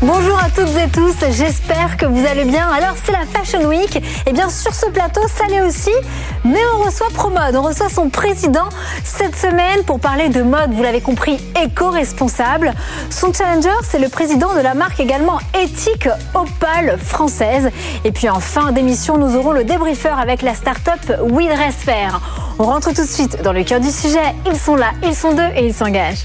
Bonjour à toutes et tous, j'espère que vous allez bien. Alors c'est la Fashion Week, et bien sur ce plateau ça l'est aussi, mais on reçoit Promode, on reçoit son président cette semaine pour parler de mode, vous l'avez compris, éco-responsable. Son challenger c'est le président de la marque également éthique Opal française. Et puis en fin d'émission nous aurons le débriefer avec la start-up We Fair. On rentre tout de suite dans le cœur du sujet, ils sont là, ils sont deux et ils s'engagent.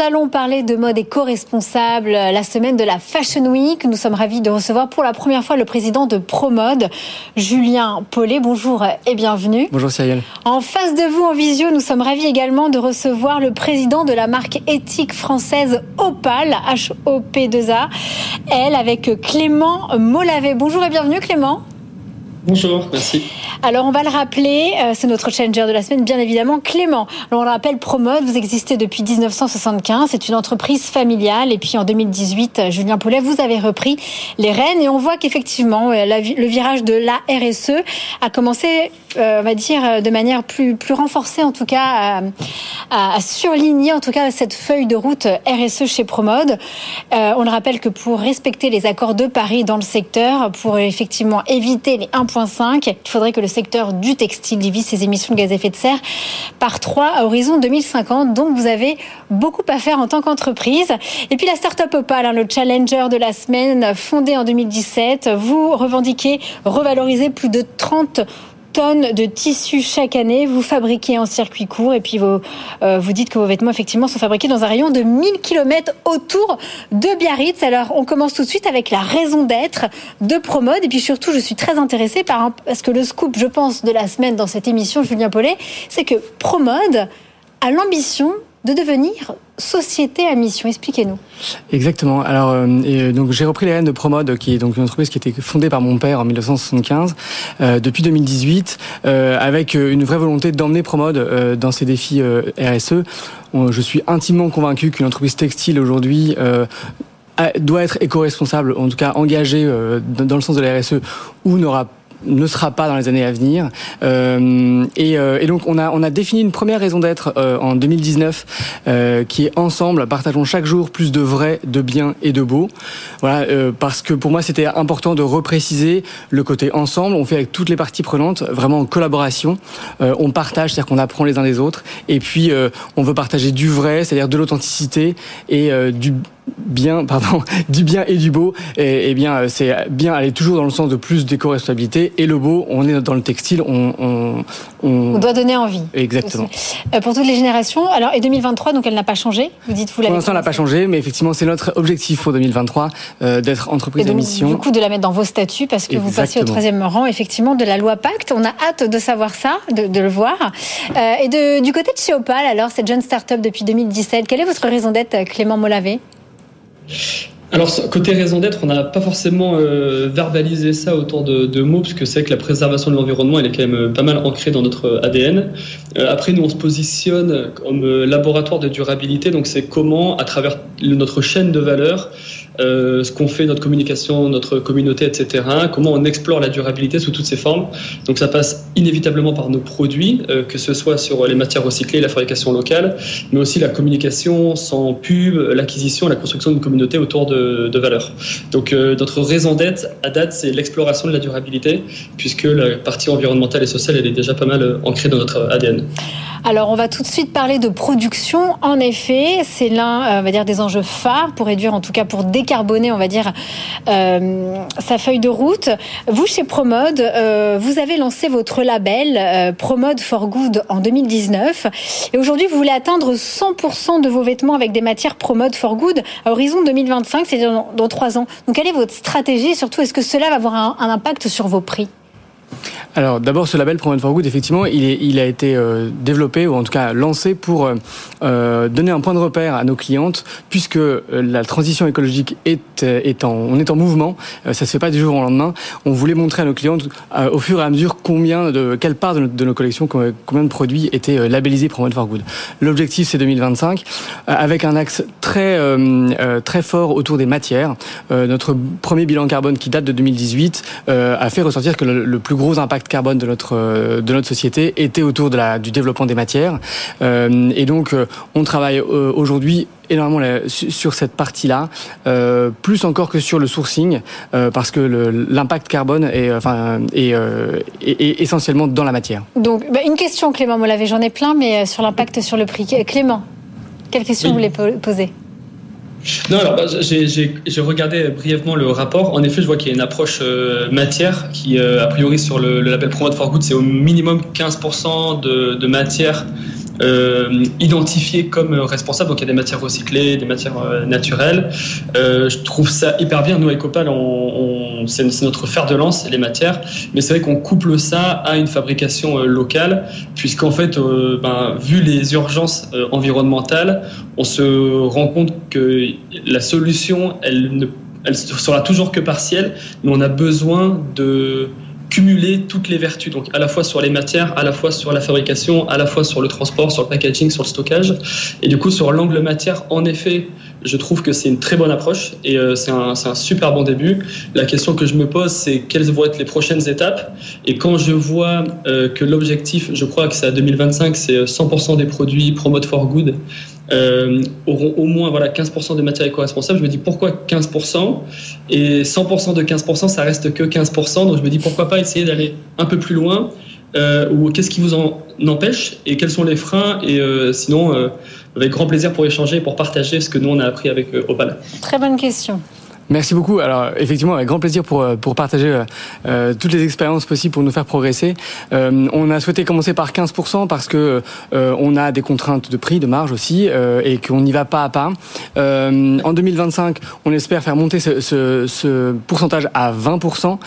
Nous allons parler de mode éco-responsable la semaine de la Fashion Week. Nous sommes ravis de recevoir pour la première fois le président de ProMode, Julien Paulet. Bonjour et bienvenue. Bonjour Cyril. En face de vous en visio, nous sommes ravis également de recevoir le président de la marque éthique française Opal, H-O-P-2-A, elle avec Clément Molavé. Bonjour et bienvenue Clément. Bonjour, merci. Alors on va le rappeler, euh, c'est notre challenger de la semaine, bien évidemment, Clément. On le rappelle, Promode, vous existez depuis 1975, c'est une entreprise familiale. Et puis en 2018, euh, Julien Paulet, vous avez repris les rênes et on voit qu'effectivement, euh, le virage de la RSE a commencé, on va dire, de manière plus, plus renforcée, en tout cas, à, à surligner, en tout cas, cette feuille de route RSE chez Promode. on le rappelle que pour respecter les accords de Paris dans le secteur, pour effectivement éviter les 1 il faudrait que le secteur du textile divise ses émissions de gaz à effet de serre par 3 à horizon 2050. Donc vous avez beaucoup à faire en tant qu'entreprise. Et puis la start-up Opal, hein, le challenger de la semaine, fondé en 2017, vous revendiquez revaloriser plus de 30 tonnes de tissus chaque année. Vous fabriquez en circuit court et puis vous, euh, vous dites que vos vêtements effectivement sont fabriqués dans un rayon de 1000 km autour de Biarritz. Alors on commence tout de suite avec la raison d'être de Promode et puis surtout je suis très intéressée par parce que le scoop je pense de la semaine dans cette émission Julien Paulet, c'est que Promode a l'ambition de devenir société à mission. Expliquez-nous. Exactement. Alors, euh, euh, donc j'ai repris les rênes de Promode, qui est donc une entreprise qui a été fondée par mon père en 1975, euh, depuis 2018, avec une vraie volonté d'emmener Promode dans ses défis RSE. Je suis intimement convaincu qu'une entreprise textile aujourd'hui doit être éco-responsable, en tout cas engagée dans le sens de la RSE, ou n'aura ne sera pas dans les années à venir. Euh, et, euh, et, donc on a on a défini une première raison d'être euh, en 2019 euh, qui est ensemble partageons chaque jour plus de vrai, de bien et de beau. Voilà parce que pour moi c'était important de repréciser le côté ensemble. On fait avec toutes les parties prenantes, vraiment en collaboration. on partage, c'est-à-dire qu'on apprend les uns des autres. Et puis on veut partager du vrai, c'est-à-dire de l'authenticité et du bien, pardon, du bien et du beau. Et, bien, c'est bien aller toujours dans le sens de plus d'éco-responsabilité. Et le beau, on est dans le textile, on, on, on... doit donner envie. Exactement. Euh, pour toutes les générations. Alors, et 2023, donc elle n'a pas changé. Vous dites, vous l'avez. Pour l'instant, elle n'a pas changé, mais effectivement, c'est notre objectif pour 2023 euh, d'être entreprise à mission. Du coup, de la mettre dans vos statuts parce que vous passez au troisième rang, effectivement, de la loi Pacte. On a hâte de savoir ça, de, de le voir. Euh, et de, du côté de chez Opal, alors, cette jeune start-up depuis 2017, quelle est votre raison d'être, Clément Molavé alors, côté raison d'être, on n'a pas forcément euh, verbalisé ça autour de, mots, parce que c'est que la préservation de l'environnement, elle est quand même euh, pas mal ancrée dans notre ADN. Euh, après, nous, on se positionne comme laboratoire de durabilité, donc c'est comment, à travers notre chaîne de valeur, euh, ce qu'on fait, notre communication, notre communauté, etc. Comment on explore la durabilité sous toutes ses formes. Donc ça passe inévitablement par nos produits, euh, que ce soit sur les matières recyclées, la fabrication locale, mais aussi la communication sans pub, l'acquisition, la construction d'une communauté autour de, valeurs. Donc euh, notre raison d'être à date, c'est l'exploration de la durabilité, puisque la partie environnementale et sociale, elle est déjà pas mal ancrée dans notre ADN. Alors, on va tout de suite parler de production. En effet, c'est l'un, on va dire, des enjeux phares pour réduire, en tout cas pour décarboner, on va dire, euh, sa feuille de route. Vous, chez Promode, euh, vous avez lancé votre label euh, Promode for Good en 2019. Et aujourd'hui, vous voulez atteindre 100% de vos vêtements avec des matières Promode for Good à horizon 2025, c'est-à-dire dans trois ans. Donc, quelle est votre stratégie? Et surtout, est-ce que cela va avoir un impact sur vos prix? Alors d'abord ce label Promote for Good, effectivement, il, est, il a été euh, développé ou en tout cas lancé pour euh, euh donner un point de repère à nos clientes, puisque euh, la transition écologique est, est en, on est en mouvement. ça se fait pas du jour au lendemain. On voulait montrer à nos clientes au fur et à mesure combien de quelle part de, de nos collections, combien de produits étaient labellisés Promote for Good. L'objectif c'est 2025, avec un axe très très fort autour des matières. notre premier bilan carbone qui date de 2018 a fait ressortir que le, le plus gros impact carbone de notre euh, de notre société était autour de la du développement des matières. Euh, et donc euh, on travaille aujourd'hui énormément sur cette partie-là, plus encore que sur le sourcing, parce que l'impact carbone est, enfin, est, est, essentiellement dans la matière. Donc, bah, une question, Clément Molavé, j'en ai plein, mais sur l'impact sur le prix. Clément, quelle question vous voulez poser? Non, alors bah, j'ai regardé brièvement le rapport. En effet, je vois qu'il y a une approche euh, matière qui, euh, a priori, sur le, label Promote for Good, c'est au minimum 15% de, de matière euh, identifiés comme responsables. Donc il y a des matières recyclées, des matières euh, naturelles. Euh, je trouve ça hyper bien. Nous, avec Opal, on, c'est notre fer de lance, les matières. Mais c'est vrai qu'on couple ça à une fabrication locale, puisqu'en fait, ben, vu les urgences environnementales, on se rend compte que la solution, elle ne elle sera toujours que partielle, mais on a besoin de cumuler toutes les vertus, donc à la fois sur les matières, à la fois sur la fabrication, à la fois sur le transport, sur le packaging, sur le stockage. Et du coup, sur l'angle matière, en effet, je trouve que c'est une très bonne approche et euh, c'est un, un, super bon début. La question que je me pose, c'est quelles vont être les prochaines étapes? Et quand je vois euh, que l'objectif, je crois que c'est à 2025, c'est 100% des produits Promote for Good euh, auront au moins voilà, 15% de matière éco-responsable. Je me dis pourquoi 15% Et 100% de 15%, ça reste que 15%. Donc je me dis pourquoi pas essayer d'aller un peu plus loin euh, Ou qu'est-ce qui vous en empêche Et quels sont les freins? Et euh, sinon, avec grand plaisir pour échanger et pour partager ce que nous on a appris avec Opal. Très bonne question. Merci beaucoup. Alors effectivement, avec grand plaisir pour euh, pour partager euh, euh, toutes les expériences possibles pour nous faire progresser. Euh, on a souhaité commencer par 15% parce que euh, on a des contraintes de prix, de marge aussi, euh, et qu'on n'y va pas à pas. en 2025, on espère faire monter ce, ce, ce pourcentage à 20%.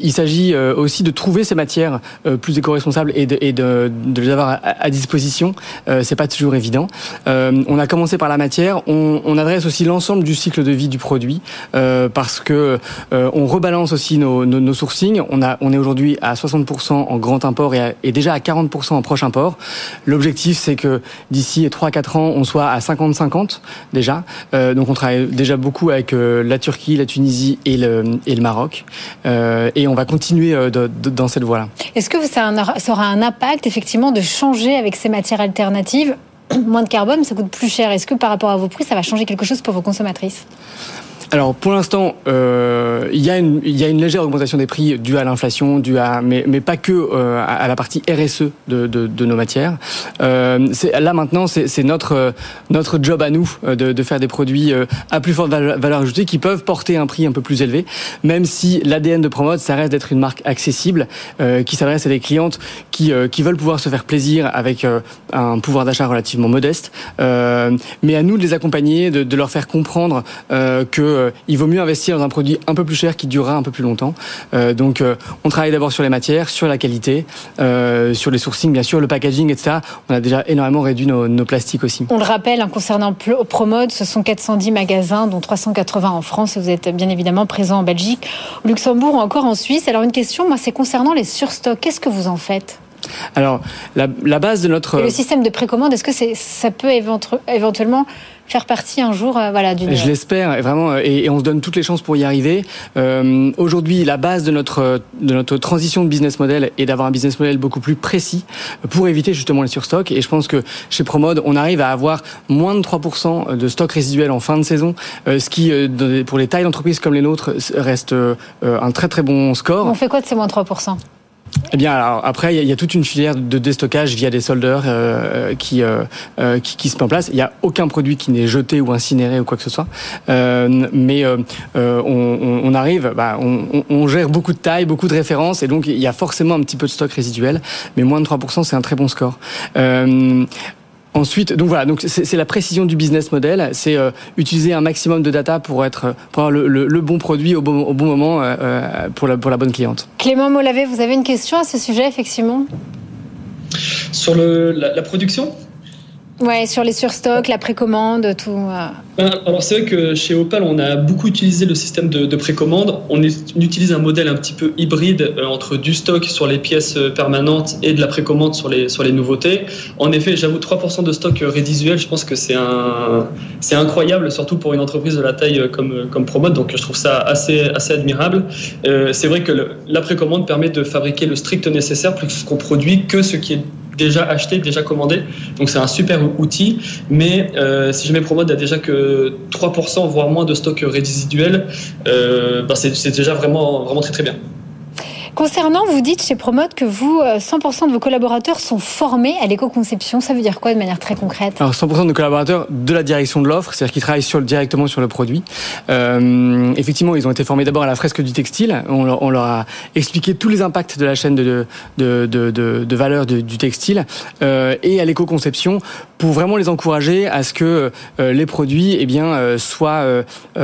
il s'agit aussi de trouver ces matières plus éco-responsables et de, et de, de les avoir à, à disposition. C'est pas toujours évident. on a commencé par la matière. On, on adresse aussi l'ensemble du cycle de vie du produit. Euh, parce que euh, on rebalance aussi nos, nos, nos, sourcings. On, a, on est aujourd'hui à 60% en grand import et, à, et, déjà à 40% en proche import. L'objectif, c'est que d'ici 3-4 ans, on soit à 50-50 déjà. Euh, donc on travaille déjà beaucoup avec euh, la Turquie, la Tunisie et le, et le Maroc. Euh, et on va continuer de, de, dans cette voie-là. Est-ce que ça, ça aura un impact effectivement de changer avec ces matières alternatives? Moins de carbone, ça coûte plus cher. Est-ce que par rapport à vos prix, ça va changer quelque chose pour vos consommatrices? Alors pour l'instant, euh, il y a une il y a une légère augmentation des prix due à l'inflation, due à mais mais pas que euh, à la partie RSE de de, de nos matières. Euh, là maintenant c'est notre notre job à nous euh, de, de faire des produits euh, à plus forte valeur ajoutée qui peuvent porter un prix un peu plus élevé, même si l'ADN de Promote ça reste d'être une marque accessible euh, qui s'adresse à des clientes qui qui veulent pouvoir se faire plaisir avec un pouvoir d'achat relativement modeste, mais à nous de les accompagner, de leur faire comprendre que euh, il vaut mieux investir dans un produit un peu plus cher qui durera un peu plus longtemps. Euh, donc, euh, on travaille d'abord sur les matières, sur la qualité, sur les sourcings, bien sûr, le packaging, etc. On a déjà énormément réduit nos, nos plastiques aussi. On le rappelle, hein, concernant Promode, ce sont 410 magasins, dont 380 en France. Vous êtes bien évidemment présent en Belgique, au Luxembourg ou encore en Suisse. Alors, une question, moi, c'est concernant les surstocks. Qu'est-ce que vous en faites? Alors, la, la, base de notre... Et le système de précommande, est-ce que ça peut éventuellement faire partie un jour euh, voilà, d'une... Je l'espère, vraiment, et, et, on se donne toutes les chances pour y arriver. Euh, aujourd'hui, la base de notre, de notre transition de business model est d'avoir un business model beaucoup plus précis pour éviter justement les surstocks. Et je pense que chez Promode, on arrive à avoir moins de 3% de stock résiduel en fin de saison, euh, ce qui, euh, pour les tailles d'entreprise comme les nôtres, reste euh, un très très bon score. On fait quoi de ces moins 3% eh bien, alors, après, il y, a toute une filière de déstockage via des soldeurs euh, qui, euh, qui, qui se met en place. Il n'y a aucun produit qui n'est jeté ou incinéré ou quoi que ce soit. Euh, mais euh, on, on, arrive, bah, on, on, gère beaucoup de tailles, beaucoup de références, et donc il y a forcément un petit peu de stock résiduel. Mais moins de 3%, c'est un très bon score. Ensuite, donc voilà, donc c'est la précision du business model, c'est utiliser un maximum de data pour être pour avoir le, bon produit au bon, au bon moment pour la pour la bonne cliente. Clément Molavé, vous avez une question à ce sujet effectivement? Sur le, la production? Ouais, sur les surstocks, la précommande, tout. Euh. Ben, alors c'est vrai que chez Opal, on a beaucoup utilisé le système de, précommande. On, utilise un modèle un petit peu hybride euh, entre du stock sur les pièces euh, permanentes et de la précommande sur les, sur les nouveautés. En effet, j'avoue, 3% de stock résiduel, je pense que c'est incroyable, surtout pour une entreprise de la taille comme, comme Promode. Donc je trouve ça assez, assez admirable. c'est vrai que la précommande permet de fabriquer le strict nécessaire plus qu'on produit que ce qui est déjà acheté, déjà commandé. Donc c'est un super outil. Mais euh, si jamais Promode a déjà que 3%, voire moins de stock résiduel, euh, bah, c'est déjà vraiment, vraiment très très bien. Concernant, vous dites chez Promote que vous, 100% euh, de vos collaborateurs sont formés à l'éco-conception. Ça veut dire quoi de manière très concrète? Alors 100% de nos collaborateurs de la direction de l'offre, c'est-à-dire qu'ils travaillent directement sur le produit. Euh, effectivement, ils ont été formés d'abord à la fresque du textile. On leur, a expliqué tous les impacts de la chaîne de, valeur du textile euh, et à l'éco-conception pour vraiment les encourager à ce que euh, les produits eh bien, soient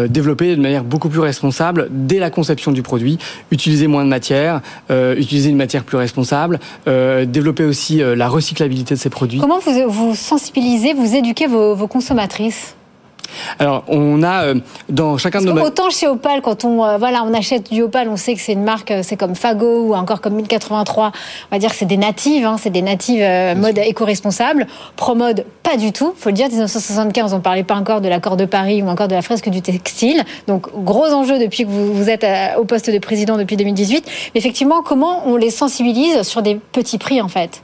développés de manière beaucoup plus responsable dès la conception du produit, utiliser moins de matière, euh, utiliser une matière plus responsable, euh, développer aussi euh, la recyclabilité de ces produits. Comment vous, vous sensibilisez, vous éduquez vos, vos consommatrices? Alors, on a euh, dans chacun de nos autant chez Opal, quand on euh, voilà, on achète du Opal, on sait que c'est une marque, euh, c'est comme Fago ou encore comme 1083. On va dire que c'est des natives, hein, c'est des natives mode éco-responsable. Promode, pas du tout. Faut le dire, 1975, on parlait pas encore de l'accord de Paris ou encore de la fresque du textile. Donc gros enjeu depuis que vous, vous êtes au poste de président depuis 2018. Mais effectivement, comment on les sensibilise sur des petits prix en fait?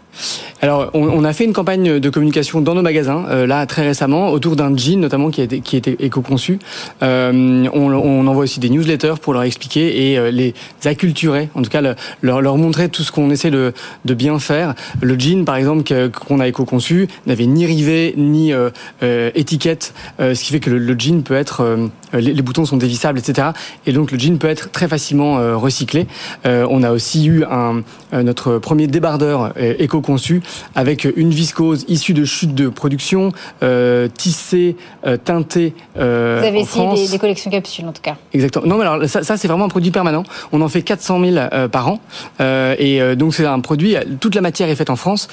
Alors, on, a fait une campagne de communication dans nos magasins, euh, là très récemment, autour d'un jean notamment qui a été, qui était éco-conçu. Euh, on, envoie aussi des newsletters pour leur expliquer et euh, les acculturer, en tout cas leur, leur montrer tout ce qu'on essaie de, de, bien faire. Le jean, par exemple, qu'on a éco-conçu, n'avait ni rivet ni étiquette, ce qui fait que le, jean peut être, les, les, boutons sont dévissables, etc. Et donc le jean peut être très facilement recyclé. on a aussi eu un, notre premier débardeur éco conçu avec une viscose issue de chutes de production, euh, tissée, euh, teintée. Euh, Vous avez essayé des, collections capsules en tout cas. Exactement. Non, mais alors ça, ça c'est vraiment un produit permanent. On en fait 400 000 euh, par an, euh, et euh, donc c'est un produit. Toute la matière est faite en France.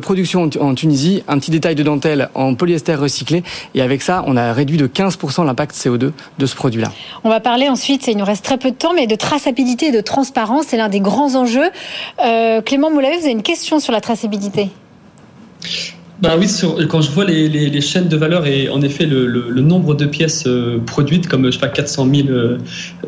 production en Tunisie, un petit détail de dentelle en polyester recyclé, et avec ça, on a réduit de 15% l'impact CO2 de ce produit-là. On va parler ensuite, il nous reste très peu de temps, mais de traçabilité et de transparence, c'est l'un des grands enjeux. Clément Moulavet, vous avez une question sur la traçabilité bah oui, quand je vois les, les, chaînes de valeur et en effet le, le, nombre de pièces euh, produites, comme je sais pas 400 000 euh,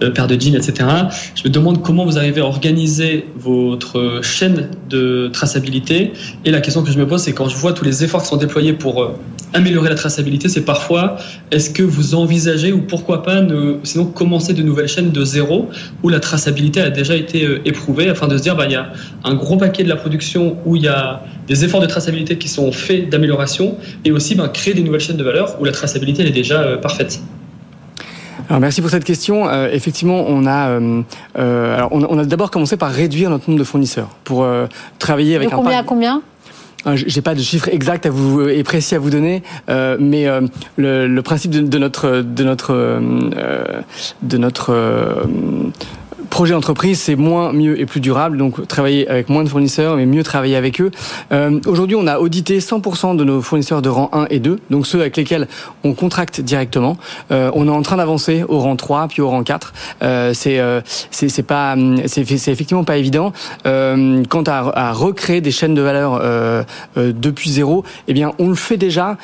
euh, paires de jeans, etc. Je me demande comment vous arrivez à organiser votre chaîne de traçabilité. Et la question que je me pose, c'est quand je vois tous les efforts qui sont déployés pour améliorer la traçabilité, c'est parfois est-ce que vous envisagez ou pourquoi pas sinon commencer de nouvelles chaînes de zéro où la traçabilité a déjà été éprouvée afin de se dire bah il y a un gros paquet de la production où il y a des efforts de traçabilité qui sont faits d'amélioration et aussi ben, créer des nouvelles chaînes de valeur où la traçabilité elle est déjà euh, parfaite. Alors merci pour cette question. Euh, effectivement, on a, euh, alors on, a d'abord commencé par réduire notre nombre de fournisseurs pour travailler avec de combien à combien? J'ai pas de chiffre exact à vous et précis à vous donner, mais le, le, principe de, de, notre de notre de notre projet d'entreprise, c'est moins, mieux et plus durable. Donc travailler avec moins de fournisseurs, mais mieux travailler avec eux. Euh, Aujourd'hui, on a audité 100% de nos fournisseurs de rang 1 et 2, donc ceux avec lesquels on contracte directement. Euh, on est en train d'avancer au rang 3, puis au rang 4. Euh, c'est euh, c'est pas c'est effectivement pas évident. Euh, quant à, à, recréer des chaînes de valeur euh, depuis zéro, eh bien on le fait déjà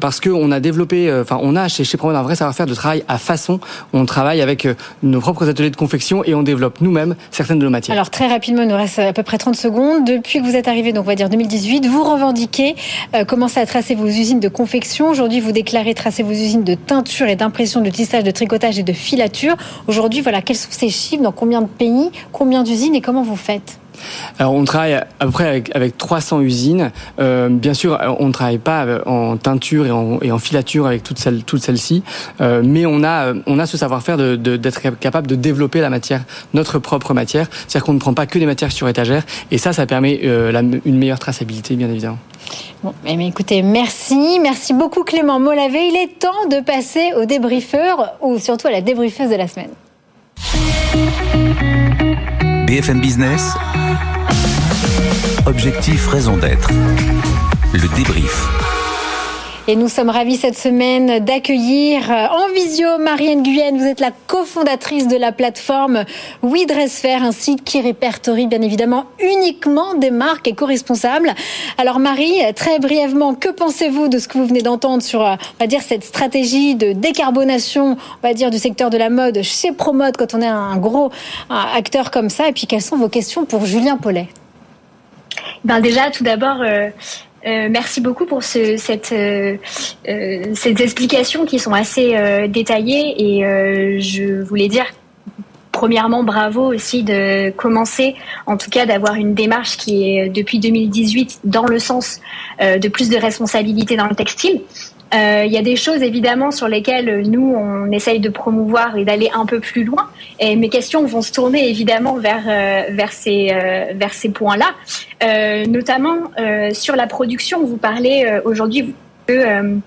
parce que on a développé, enfin on a chez chez Promode un vrai savoir-faire de travail à façon. On travaille avec nos propres ateliers de confection et on développe nous-mêmes certaines de nos matières. Alors très rapidement, il nous reste à peu près 30 secondes. Depuis que vous êtes arrivé, donc on va dire 2018, vous revendiquez euh, commencer à tracer vos usines de confection. Aujourd'hui, vous déclarez tracer vos usines de teinture et d'impression, de tissage, de tricotage et de filature. Aujourd'hui, voilà, quels sont ces chiffres? Dans combien de pays? Combien d'usines Et comment vous faites? Alors on travaille à peu près avec, avec 300 usines. Euh, bien sûr, on ne travaille pas en teinture et en, et en filature avec toutes celles, toutes celles-ci, euh, mais on a, on a ce savoir-faire d'être de, d'être capable de développer la matière, notre propre matière. C'est-à-dire qu'on ne prend pas que des matières sur étagère, et ça, ça permet euh, la, une meilleure traçabilité, bien évidemment. Bon, mais écoutez, merci, merci beaucoup Clément Molavé. Il est temps de passer au débriefeur ou surtout à la débriefeuse de la semaine. BFM Business. Objectif, raison d'être. Le débrief. Et nous sommes ravis cette semaine d'accueillir euh, en visio Marianne Guyenne. Vous êtes la cofondatrice de la plateforme WeDressFair, un site qui répertorie bien évidemment uniquement des marques éco-responsables. Alors Marie, très brièvement, que pensez-vous de ce que vous venez d'entendre sur, euh, on va dire, cette stratégie de décarbonation, on va dire, du secteur de la mode chez Promode quand on est un gros acteur comme ça? Et puis quelles sont vos questions pour Julien Paulet? Ben déjà, tout d'abord, euh, euh, merci beaucoup pour ce, cette, euh, euh, ces explications qui sont assez détaillées et je voulais dire premièrement bravo aussi de commencer en tout cas d'avoir une démarche qui est depuis 2018 dans le sens de plus de responsabilité dans le textile. Euh, il y a des choses évidemment sur lesquelles nous on essaye de promouvoir et d'aller un peu plus loin. Et mes questions vont se tourner évidemment vers euh, vers ces euh, vers ces points-là, notamment sur la production. Vous parlez aujourd'hui que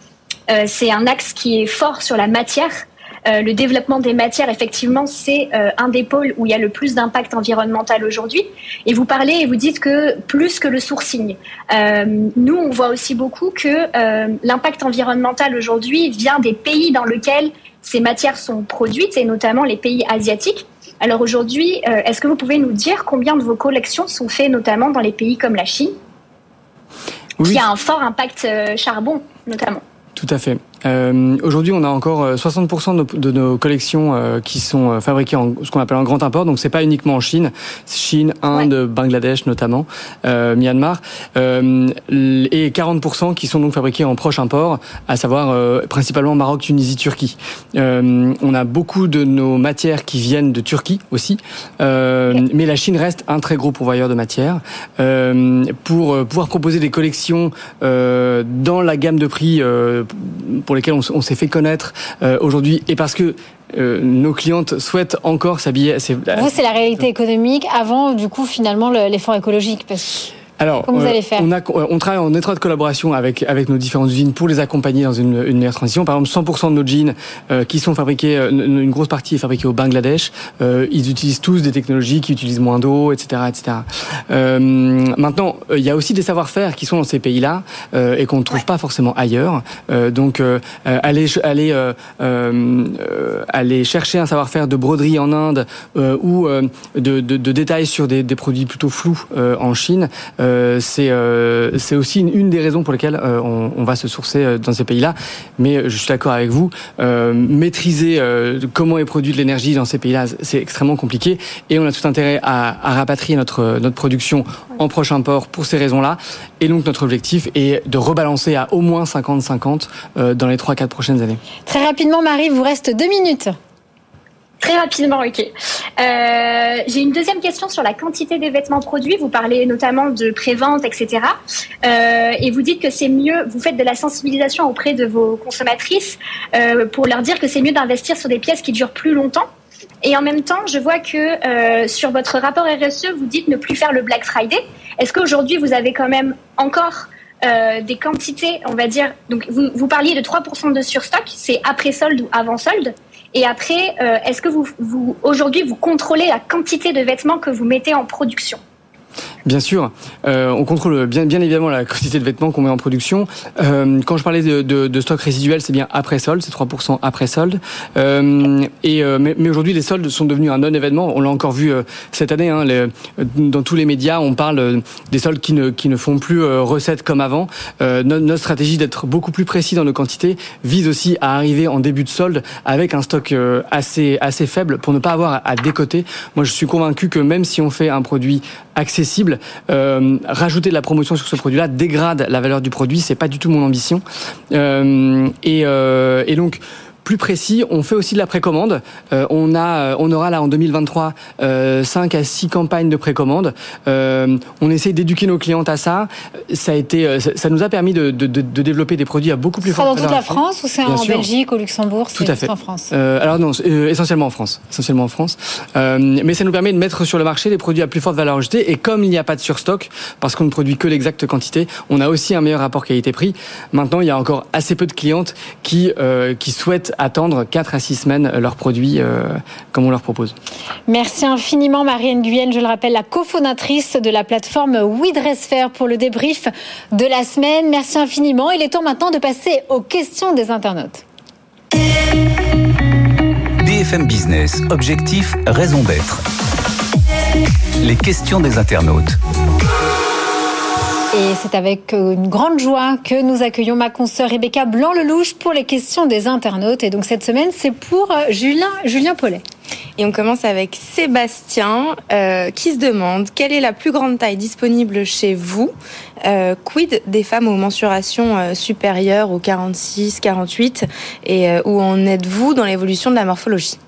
c'est un axe qui est fort sur la matière. Euh, le développement des matières, effectivement, c'est euh, un des pôles où il y a le plus d'impact environnemental aujourd'hui. Et vous parlez et vous dites que plus que le sourcing. Euh, nous, on voit aussi beaucoup que l'impact environnemental aujourd'hui vient des pays dans lesquels ces matières sont produites, et notamment les pays asiatiques. Alors aujourd'hui, est-ce que vous pouvez nous dire combien de vos collections sont faites notamment dans les pays comme la Chine, qui a un fort impact charbon notamment Tout à fait. Euh, Aujourd'hui, on a encore 60% euh, de nos, de nos collections euh, qui sont euh, fabriquées en ce qu'on appelle en grand import. Donc, c'est pas uniquement en Chine, Chine, Inde, Bangladesh notamment, euh, Myanmar, et 40% qui sont donc fabriquées en proche import, à savoir principalement Maroc, Tunisie, Turquie. on a beaucoup de nos matières qui viennent de Turquie aussi, mais la Chine reste un très gros pourvoyeur de matières. Pour pouvoir proposer des collections dans la gamme de prix pour lesquels on, s'est fait connaître euh, aujourd'hui et parce que euh, nos clientes souhaitent encore s'habiller. Vous, c'est la réalité économique avant, du coup, finalement, l'effort écologique. Parce... Alors, vous allez faire on, a, on, travaille en étroite collaboration avec avec nos différentes usines pour les accompagner dans une, une meilleure transition. Par exemple, 100% de nos jeans euh, qui sont fabriqués, euh, une, grosse partie est fabriquée au Bangladesh. Euh, ils utilisent tous des technologies qui utilisent moins d'eau, etc., etc. Euh, maintenant, il y a aussi des savoir-faire qui sont dans ces pays-là et qu'on ne trouve pas forcément ailleurs. donc, aller aller aller chercher un savoir-faire de broderie en Inde ou de, de, de, détails sur des, des produits plutôt flous en Chine. Euh, euh, c'est aussi une, des raisons pour lesquelles euh, on, va se sourcer dans ces pays-là. Mais je suis d'accord avec vous, maîtriser comment est produite l'énergie dans ces pays-là, c'est extrêmement compliqué. Et on a tout intérêt à, rapatrier notre, production en proche import pour ces raisons-là. Et donc notre objectif est de rebalancer à au moins 50-50 dans les 3-4 prochaines années. Très rapidement, Marie, vous reste deux minutes. Très rapidement, ok. Euh, J'ai une deuxième question sur la quantité des vêtements produits. Vous parlez notamment de prévente, etc. Euh, et vous dites que c'est mieux, vous faites de la sensibilisation auprès de vos consommatrices euh, pour leur dire que c'est mieux d'investir sur des pièces qui durent plus longtemps. Et en même temps, je vois que sur votre rapport RSE, vous dites ne plus faire le Black Friday. Est-ce qu'aujourd'hui, vous avez quand même encore des quantités, on va dire, donc vous, vous parliez de 3% de surstock, c'est après solde ou avant solde. Et après, euh, est-ce que vous, vous aujourd'hui, vous contrôlez la quantité de vêtements que vous mettez en production? Bien sûr, euh, on contrôle bien, bien évidemment la quantité de vêtements qu'on met en production. Euh, quand je parlais de, de, de stock résiduel, c'est bien après solde, c'est 3% après solde. Euh, et euh, mais, mais aujourd'hui, les soldes sont devenus un non-événement. On l'a encore vu euh, cette année. Hein, les, dans tous les médias, on parle des soldes qui ne, qui ne font plus recette comme avant. Notre, notre, stratégie d'être beaucoup plus précis dans nos quantités vise aussi à arriver en début de solde avec un stock assez assez faible pour ne pas avoir à décoter. Moi, je suis convaincu que même si on fait un produit accessible, euh, rajouter de la promotion sur ce produit-là dégrade la valeur du produit. C'est pas du tout mon ambition. Euh, euh, et donc plus précis, on fait aussi de la précommande. Euh, on a, on aura là en 2023 euh, 5 à 6 campagnes de précommande. Euh, on essaie d'éduquer nos clientes à ça. Ça a été, ça, nous a permis de, de, de, développer des produits à beaucoup plus forte valeur. dans toute la France ou c'est en Belgique, au Luxembourg Tout à fait. En France. Euh, alors non, essentiellement en France, essentiellement en France. mais ça nous permet de mettre sur le marché des produits à plus forte valeur ajoutée. Et comme il n'y a pas de surstock, parce qu'on ne produit que l'exacte quantité, on a aussi un meilleur rapport qualité-prix. Maintenant, il y a encore assez peu de clientes qui qui souhaitent attendre 4 à 6 semaines leurs produits euh, comme on leur propose. Merci infiniment Marianne Guyenne, je le rappelle, la cofondatrice de la plateforme WeDressFair pour le débrief de la semaine. Merci infiniment. Il est temps maintenant de passer aux questions des internautes. BFM Business, objectif, raison d'être. Les questions des internautes. Et c'est avec euh, une grande joie que nous accueillons ma consoeur Rebecca Blanc-Lelouch pour les questions des internautes. Et donc cette semaine, c'est pour euh, Julien, Julien Paulet. Et on commence avec Sébastien euh, qui se demande quelle est la plus grande taille disponible chez vous? Quid des femmes aux mensurations supérieures aux 46, 48 Et où en êtes-vous dans l'évolution de la morphologie?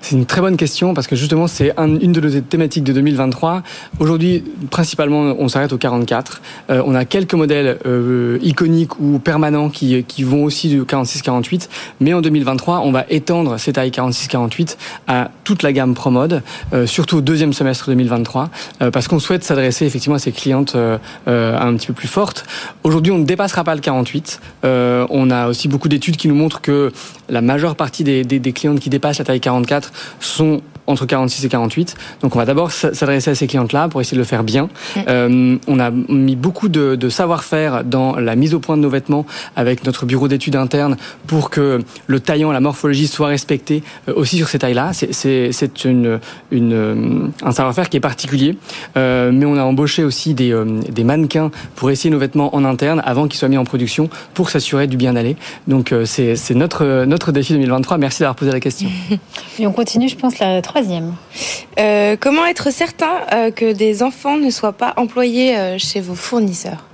C'est une très bonne question parce que justement c'est une de nos thématiques de 2023. Aujourd'hui, principalement, on s'arrête au 44. Euh, on a quelques modèles euh, iconiques ou permanents qui, qui vont aussi du 46-48, mais en 2023, on va étendre ces tailles 46-48 à toute la gamme Pro Mode, euh, surtout au deuxième semestre 2023, parce qu'on souhaite s'adresser effectivement à ces clientes un petit peu plus fortes. Aujourd'hui, on ne dépassera pas le 48. on a aussi beaucoup d'études qui nous montrent que la majeure partie des, des, clientes qui dépassent la taille 44 sont entre 46 et 48. Donc on va d'abord s'adresser à ces clientes-là pour essayer de le faire bien. Mm. Euh, on a mis beaucoup de, de savoir-faire dans la mise au point de nos vêtements avec notre bureau d'études interne pour que le taillant, la morphologie soit respecté euh, aussi sur ces tailles-là. C'est une, une, un savoir-faire qui est particulier. Euh, mais on a embauché aussi des, euh, des mannequins pour essayer nos vêtements en interne avant qu'ils soient mis en production pour s'assurer du bien aller. Donc c'est notre, notre défi 2023. Merci d'avoir posé la question. Et on continue, je pense, la troisième. Euh, comment être certain euh, que des enfants ne soient pas employés euh, chez vos fournisseurs?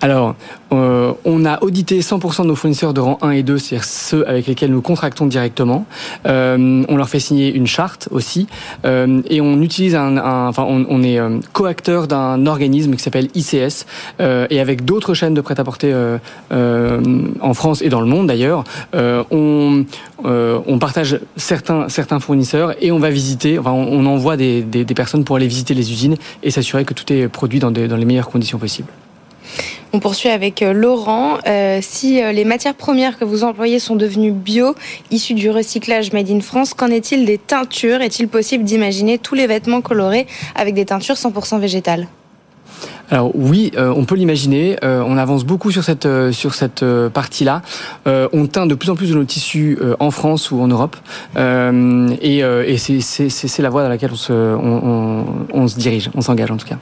Alors, euh, on a audité 100% de nos fournisseurs de rang 1 et 2, c'est-à-dire ceux avec lesquels nous contractons directement. Euh, on leur fait signer une charte aussi, euh, et on utilise un, enfin, on, on est euh, coacteur d'un organisme qui s'appelle ICS, euh, et avec d'autres chaînes de prêt-à-porter euh, en France et dans le monde d'ailleurs, on, on partage certains certains fournisseurs et on va visiter, enfin, on, on envoie des, des, des, personnes pour aller visiter les usines et s'assurer que tout est produit dans, des, dans les meilleures conditions possibles. On poursuit avec euh, Laurent. Euh, si euh, les matières premières que vous employez sont devenues bio, issues du recyclage made in France, qu'en est-il des teintures? Est-il possible d'imaginer tous les vêtements colorés avec des teintures 100% végétales? Alors oui, on peut l'imaginer. On avance beaucoup sur cette partie-là. on teint de plus en plus de nos tissus en France ou en Europe, et, c'est la voie dans laquelle on se on se dirige, on s'engage en tout cas.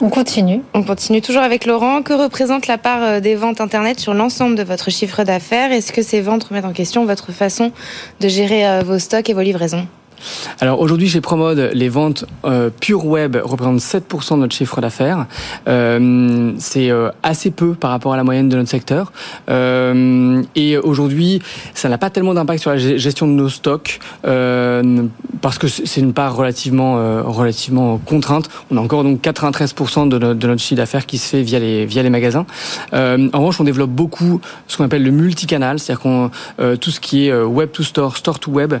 On continue. On continue toujours avec Laurent. Que représente la part euh, des ventes Internet sur l'ensemble de votre chiffre d'affaires? Est-ce que ces ventes remettent en question votre façon de gérer euh, vos stocks et vos livraisons? Alors aujourd'hui chez Promode, les ventes euh, pure web représentent 7% de notre chiffre d'affaires. Euh, c'est euh, assez peu par rapport à la moyenne de notre secteur. Euh, et aujourd'hui, ça n'a pas tellement d'impact sur la gestion de nos stocks euh, parce que c'est une part relativement euh, relativement contrainte. On a encore donc 93% de, notre chiffre d'affaires qui se fait via les via les magasins. en revanche, on développe beaucoup ce qu'on appelle le multicanal, c'est-à-dire qu'on tout ce qui est web to store, store to web,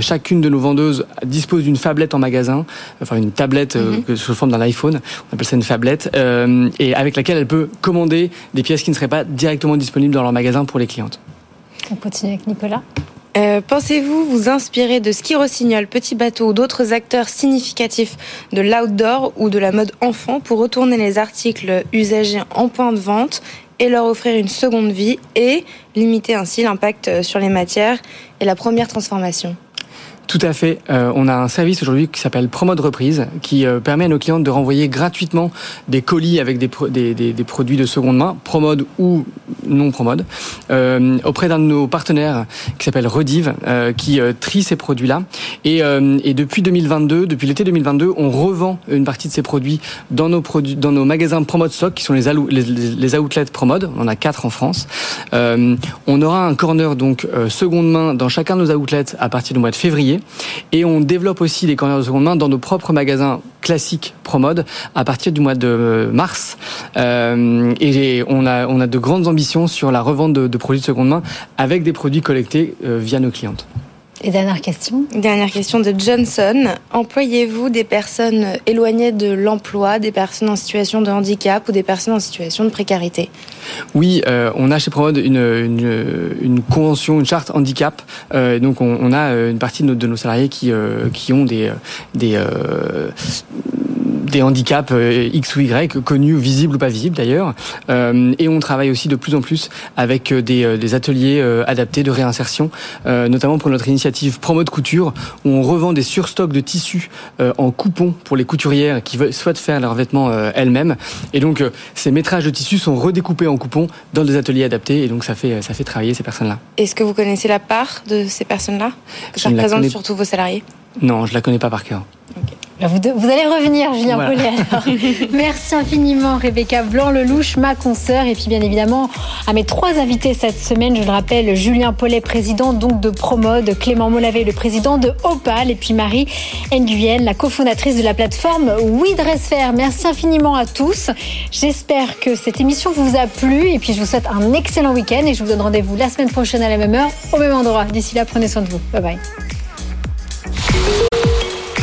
chacune de nos vendeuse dispose d'une fablette en magasin, enfin une tablette mm -hmm. sous forme d'un iPhone, on appelle ça une fablette, euh, et avec laquelle elle peut commander des pièces qui ne seraient pas directement disponibles dans leur magasin pour les clientes. On continue avec Nicolas. Euh, Pensez-vous vous inspirer de Ski Rossignol, Petit Bateau ou d'autres acteurs significatifs de l'outdoor ou de la mode enfant pour retourner les articles usagés en point de vente et leur offrir une seconde vie et limiter ainsi l'impact sur les matières et la première transformation? Tout à fait. Euh, on a un service aujourd'hui qui s'appelle Promode Reprise, qui euh, permet à nos clients de renvoyer gratuitement des colis avec des, produits de seconde main, Promode ou non Promode, euh, auprès d'un de nos partenaires qui s'appelle Rediv, euh, qui trie ces produits-là. Et, et, depuis 2022, depuis l'été 2022, on revend une partie de ces produits dans nos produits, dans nos magasins Promode Stock, qui sont les, les, les outlets Promode. On en a quatre en France. on aura un corner donc seconde main dans chacun de nos outlets à partir du mois de février. Et on développe aussi les corners de seconde main dans nos propres magasins classiques ProMode à partir du mois de mars. Euh, et on a, de grandes ambitions sur la revente de, de produits de seconde main avec des produits collectés euh, via nos clientes. Et dernière question. Dernière question de Johnson. Employez-vous des personnes éloignées de l'emploi, des personnes en situation de handicap ou des personnes en situation de précarité? Oui, euh, on a chez Promode une, une, une, convention, une charte handicap. Euh, donc on, on, a une partie de nos, de nos salariés qui, euh, qui ont des, des euh, des handicaps euh, X ou Y, connus, visibles ou pas visibles d'ailleurs. Euh, et on travaille aussi de plus en plus avec euh, des, des ateliers adaptés de réinsertion, notamment pour notre initiative Promode Couture, où on revend des surstocks de tissus en coupons pour les couturières qui souhaitent faire leurs vêtements elles-mêmes. Et donc ces métrages de tissus sont redécoupés en coupons dans des ateliers adaptés, et donc ça fait, ça fait travailler ces personnes-là. Est-ce que vous connaissez la part de ces personnes-là? Ça représente surtout vos salariés? Non, je la connais pas par cœur. Vous, vous, allez revenir, Julien voilà. Paulet. Alors. Merci infiniment, Rebecca Blanc-Lelouch, ma consoeur, et puis bien évidemment à mes trois invités cette semaine. Je le rappelle, Julien Paulet, président donc de Promode, Clément Molavé, le président de Opal, et puis Marie Nguyen, la cofondatrice de la plateforme WeDressFair. Merci infiniment à tous. J'espère que cette émission vous a plu, et puis je vous souhaite un excellent week-end, et je vous donne rendez-vous la semaine prochaine à la même heure, au même endroit. D'ici là, prenez soin de vous. Bye bye.